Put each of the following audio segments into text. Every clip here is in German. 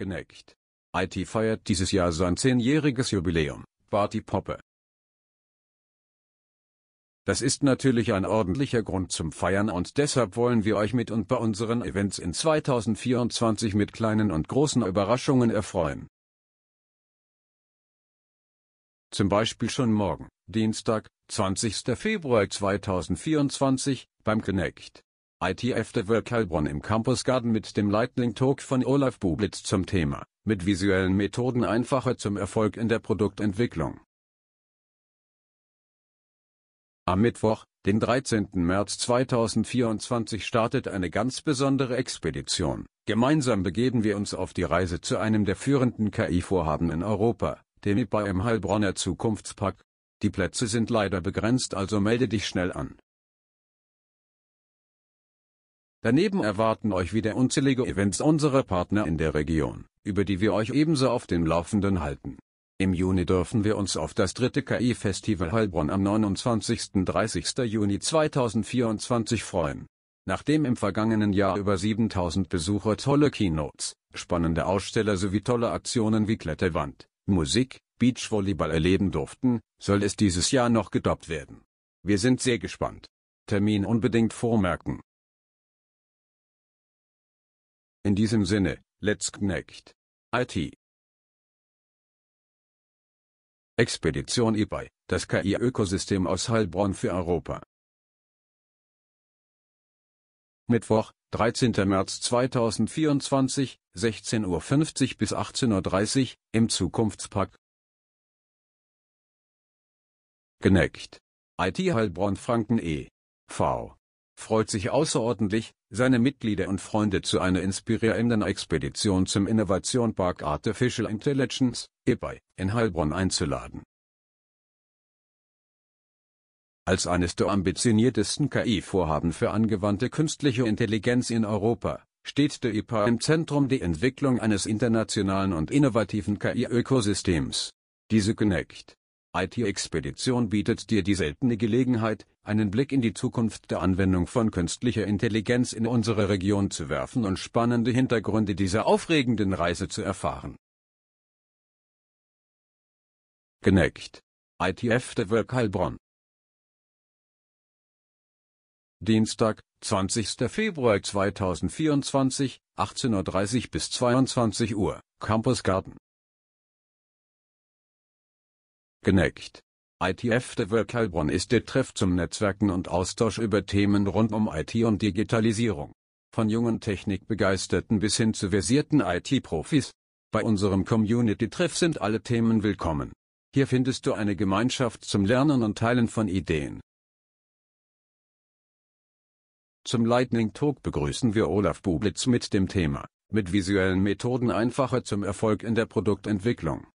Geneckt. IT feiert dieses Jahr sein zehnjähriges Jubiläum. Party Poppe. Das ist natürlich ein ordentlicher Grund zum Feiern und deshalb wollen wir euch mit und bei unseren Events in 2024 mit kleinen und großen Überraschungen erfreuen. Zum Beispiel schon morgen, Dienstag, 20. Februar 2024, beim Connect. ITF de Work Heilbronn im Campus Garden mit dem Lightning Talk von Olaf Bublitz zum Thema, mit visuellen Methoden einfacher zum Erfolg in der Produktentwicklung. Am Mittwoch, den 13. März 2024 startet eine ganz besondere Expedition. Gemeinsam begeben wir uns auf die Reise zu einem der führenden KI-Vorhaben in Europa, dem IPA im Heilbronner Zukunftspark. Die Plätze sind leider begrenzt, also melde dich schnell an. Daneben erwarten euch wieder unzählige Events unserer Partner in der Region, über die wir euch ebenso auf dem Laufenden halten. Im Juni dürfen wir uns auf das dritte KI-Festival Heilbronn am 29. 30. Juni 2024 freuen. Nachdem im vergangenen Jahr über 7000 Besucher tolle Keynotes, spannende Aussteller sowie tolle Aktionen wie Kletterwand, Musik, Beachvolleyball erleben durften, soll es dieses Jahr noch gedoppt werden. Wir sind sehr gespannt. Termin unbedingt vormerken. In diesem Sinne, let's connect. IT Expedition eBay, das KI-Ökosystem aus Heilbronn für Europa. Mittwoch, 13. März 2024, 16.50 Uhr bis 18.30 Uhr, im Zukunftspark. Geneckt. IT Heilbronn Franken e.V. freut sich außerordentlich, seine Mitglieder und Freunde zu einer inspirierenden Expedition zum Innovation Park Artificial Intelligence, EBI, in Heilbronn einzuladen. Als eines der ambitioniertesten KI-Vorhaben für angewandte künstliche Intelligenz in Europa, steht der IPA im Zentrum der Entwicklung eines internationalen und innovativen KI-Ökosystems. Diese Connect IT-Expedition bietet dir die seltene Gelegenheit, einen Blick in die Zukunft der Anwendung von künstlicher Intelligenz in unserer Region zu werfen und spannende Hintergründe dieser aufregenden Reise zu erfahren. Geneckt. ITF de Work Heilbronn. Dienstag, 20. Februar 2024, 18.30 Uhr bis 22 Uhr, Campus Garden. Geneckt. ITF de Work Heilbronn ist der Treff zum Netzwerken und Austausch über Themen rund um IT und Digitalisierung. Von jungen Technikbegeisterten bis hin zu versierten IT-Profis. Bei unserem Community-Treff sind alle Themen willkommen. Hier findest du eine Gemeinschaft zum Lernen und Teilen von Ideen. Zum Lightning Talk begrüßen wir Olaf Bublitz mit dem Thema, mit visuellen Methoden einfacher zum Erfolg in der Produktentwicklung.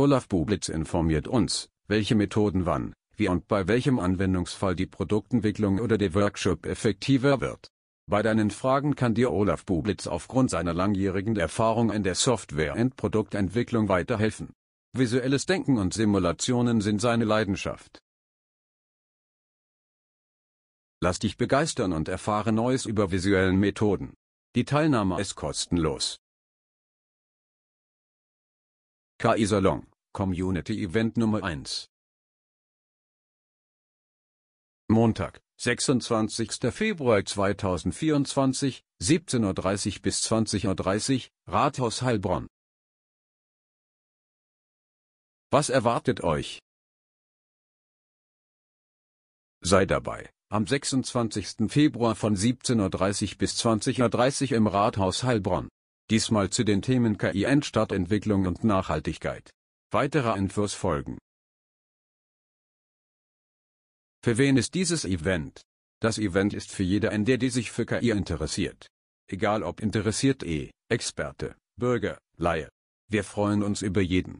Olaf Bublitz informiert uns, welche Methoden wann, wie und bei welchem Anwendungsfall die Produktentwicklung oder der Workshop effektiver wird. Bei deinen Fragen kann dir Olaf Bublitz aufgrund seiner langjährigen Erfahrung in der Software- und Produktentwicklung weiterhelfen. Visuelles Denken und Simulationen sind seine Leidenschaft. Lass dich begeistern und erfahre Neues über visuellen Methoden. Die Teilnahme ist kostenlos. KI Salon, Community Event Nummer 1. Montag, 26. Februar 2024, 17.30 Uhr bis 20.30 Uhr, Rathaus Heilbronn. Was erwartet euch? Sei dabei, am 26. Februar von 17.30 Uhr bis 20.30 Uhr im Rathaus Heilbronn. Diesmal zu den Themen KI Endstadtentwicklung und Nachhaltigkeit. Weitere Infos folgen. Für wen ist dieses Event? Das Event ist für jeder der die sich für KI interessiert. Egal ob interessiert E, Experte, Bürger, Laie. Wir freuen uns über jeden.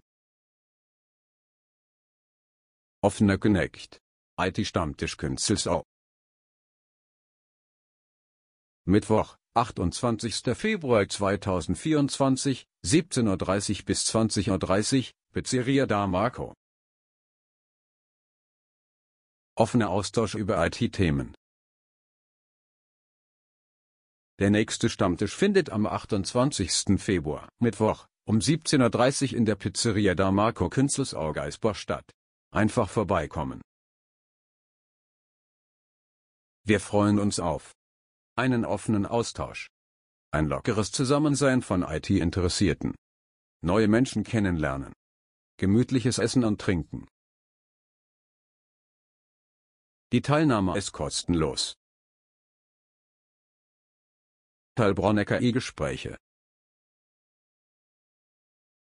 Offener Connect. IT-Stammtisch Künzelsau. Mittwoch, 28. Februar 2024, 17.30 bis 20.30 Uhr, Pizzeria da Marco. Offener Austausch über IT-Themen. Der nächste Stammtisch findet am 28. Februar, Mittwoch, um 17.30 Uhr in der Pizzeria da Marco Künzelsau Geisbach statt. Einfach vorbeikommen. Wir freuen uns auf einen offenen Austausch. Ein lockeres Zusammensein von IT-Interessierten. Neue Menschen kennenlernen. Gemütliches Essen und Trinken. Die Teilnahme ist kostenlos. Heilbronner KI-Gespräche.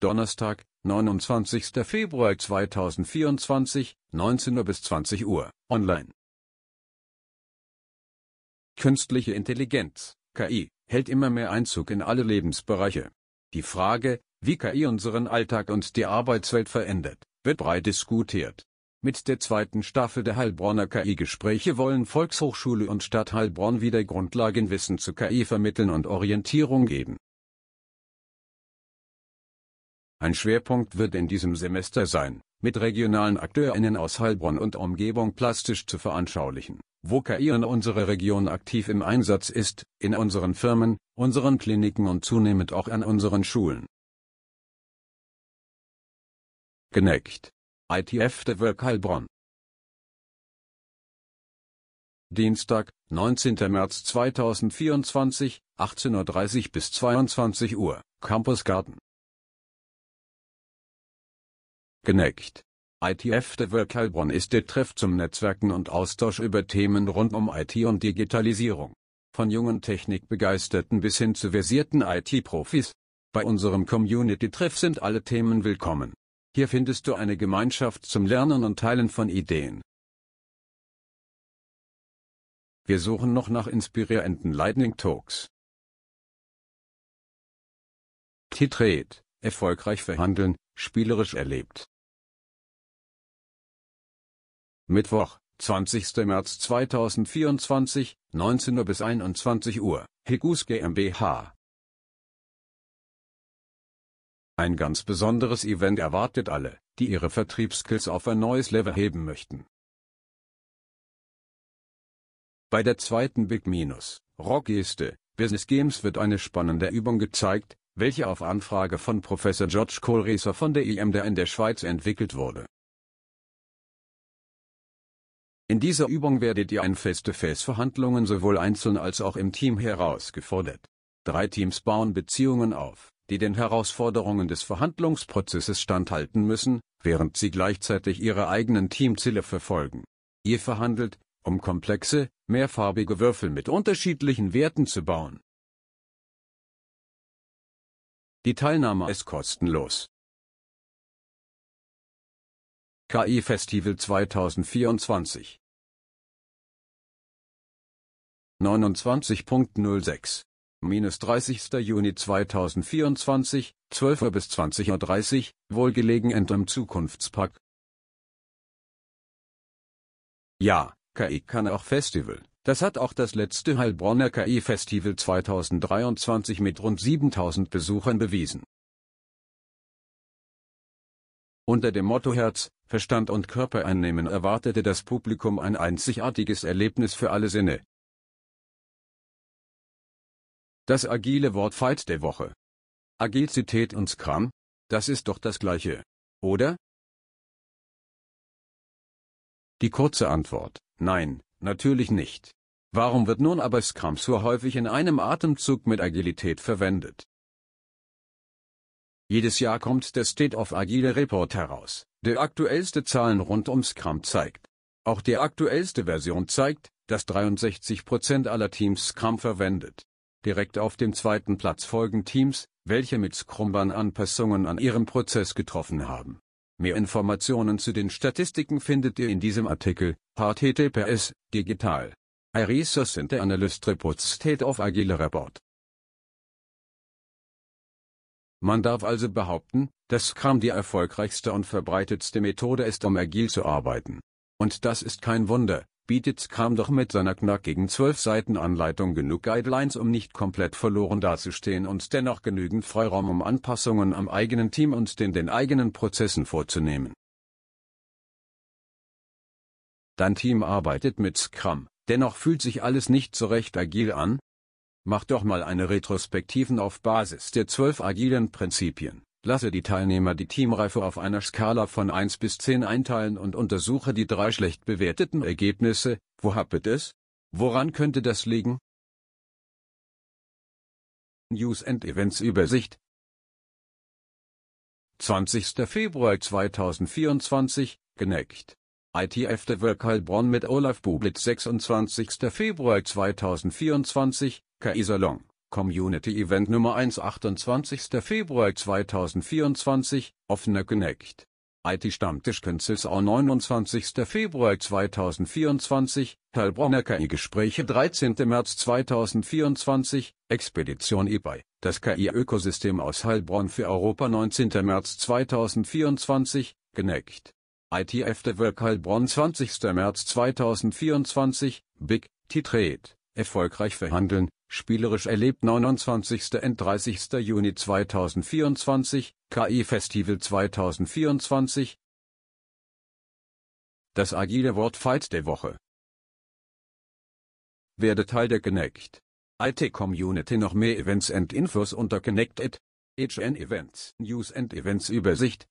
Donnerstag, 29. Februar 2024, 19 Uhr bis 20 Uhr, online. Künstliche Intelligenz, KI, hält immer mehr Einzug in alle Lebensbereiche. Die Frage, wie KI unseren Alltag und die Arbeitswelt verändert, wird breit diskutiert. Mit der zweiten Staffel der Heilbronner KI-Gespräche wollen Volkshochschule und Stadt Heilbronn wieder Grundlagenwissen zu KI vermitteln und Orientierung geben. Ein Schwerpunkt wird in diesem Semester sein, mit regionalen AkteurInnen aus Heilbronn und Umgebung plastisch zu veranschaulichen, wo KI in unserer Region aktiv im Einsatz ist, in unseren Firmen, unseren Kliniken und zunehmend auch an unseren Schulen. Geneckt ITF der Work Heilbronn. Dienstag, 19. März 2024, 18.30 bis 22 Uhr, Campus Geneckt. ITF der Work Heilbronn ist der Treff zum Netzwerken und Austausch über Themen rund um IT und Digitalisierung. Von jungen Technikbegeisterten bis hin zu versierten IT-Profis. Bei unserem Community-Treff sind alle Themen willkommen. Hier findest du eine Gemeinschaft zum Lernen und Teilen von Ideen. Wir suchen noch nach inspirierenden Lightning Talks. Titret, erfolgreich verhandeln, spielerisch erlebt. Mittwoch, 20. März 2024, 19 Uhr bis 21 Uhr, Hegus GmbH. Ein ganz besonderes Event erwartet alle, die ihre Vertriebsskills auf ein neues Level heben möchten. Bei der zweiten Big Minus, Rockgeste, Business Games wird eine spannende Übung gezeigt, welche auf Anfrage von Professor George Kohlreser von der IMD in der Schweiz entwickelt wurde. In dieser Übung werdet ihr in Face-to-Face-Verhandlungen sowohl einzeln als auch im Team herausgefordert. Drei Teams bauen Beziehungen auf, die den Herausforderungen des Verhandlungsprozesses standhalten müssen, während sie gleichzeitig ihre eigenen Teamziele verfolgen. Ihr verhandelt, um komplexe, mehrfarbige Würfel mit unterschiedlichen Werten zu bauen. Die Teilnahme ist kostenlos. KI Festival 2024 29.06 minus 30. Juni 2024, 12 Uhr bis 20.30 Uhr, wohlgelegen im Zukunftspark. Ja, KI kann auch Festival. Das hat auch das letzte Heilbronner KI-Festival 2023 mit rund 7000 Besuchern bewiesen. Unter dem Motto Herz, Verstand und Körper einnehmen erwartete das Publikum ein einzigartiges Erlebnis für alle Sinne. Das agile Wort Fight der Woche. Agilität und Scrum, das ist doch das gleiche, oder? Die kurze Antwort, nein, natürlich nicht. Warum wird nun aber Scrum so häufig in einem Atemzug mit Agilität verwendet? Jedes Jahr kommt der State of Agile Report heraus, der aktuellste Zahlen rund um Scrum zeigt. Auch die aktuellste Version zeigt, dass 63% aller Teams Scrum verwendet. Direkt auf dem zweiten Platz folgen Teams, welche mit Scrumban Anpassungen an ihrem Prozess getroffen haben. Mehr Informationen zu den Statistiken findet ihr in diesem Artikel, https, digital. Resource Center Analyst Reports State of Agile Report. Man darf also behaupten, dass Scrum die erfolgreichste und verbreitetste Methode ist, um agil zu arbeiten. Und das ist kein Wunder, bietet Scrum doch mit seiner knackigen 12 Seiten Anleitung genug Guidelines, um nicht komplett verloren dazustehen und dennoch genügend Freiraum, um Anpassungen am eigenen Team und den den eigenen Prozessen vorzunehmen. Dein Team arbeitet mit Scrum, dennoch fühlt sich alles nicht so recht agil an? Mach doch mal eine Retrospektiven auf Basis der zwölf agilen Prinzipien. Lasse die Teilnehmer die Teamreife auf einer Skala von 1 bis 10 einteilen und untersuche die drei schlecht bewerteten Ergebnisse. Wo hapert es? Woran könnte das liegen? News and Events Übersicht 20. Februar 2024, geneckt. ITF der Heilbronn mit Olaf Bublitz 26. Februar 2024, KI Salon, Community Event Nummer 1 28. Februar 2024, offener Connect. IT Stammtisch Künzelsau 29. Februar 2024, Heilbronner KI Gespräche 13. März 2024, Expedition eBay, das KI-Ökosystem aus Heilbronn für Europa 19. März 2024, geneckt. ITF Work Heilbronn 20. März 2024, Big, Titrate, erfolgreich verhandeln, spielerisch erlebt 29. und 30. Juni 2024, KI Festival 2024. Das agile Wort Fight der Woche. Werde Teil der Connect. IT Community noch mehr Events and Infos unter Connected. HN Events, News and Events Übersicht,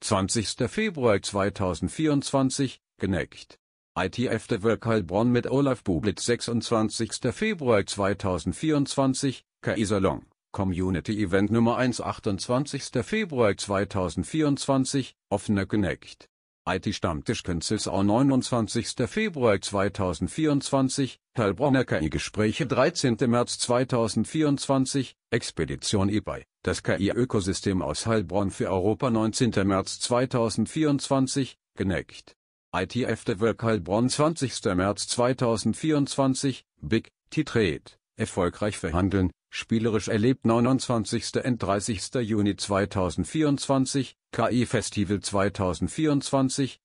20. Februar 2024, geneckt. ITF der Work Heilbronn mit Olaf Bublitz 26. Februar 2024, KI Salon, Community Event Nummer 1 28. Februar 2024, offener Connect. IT Stammtisch Künzelsau 29. Februar 2024, Heilbronner KI Gespräche 13. März 2024, Expedition eBay, das KI-Ökosystem aus Heilbronn für Europa 19. März 2024, geneckt. ITF der Work Heilbronn 20. März 2024, Big, Titrate, erfolgreich verhandeln, spielerisch erlebt 29. und 30. Juni 2024, KI Festival 2024.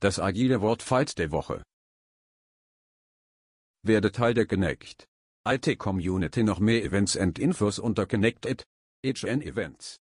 Das agile Wort Fight der Woche. Werde Teil der Connect. IT Community noch mehr Events and Infos unter Connected. HN Events.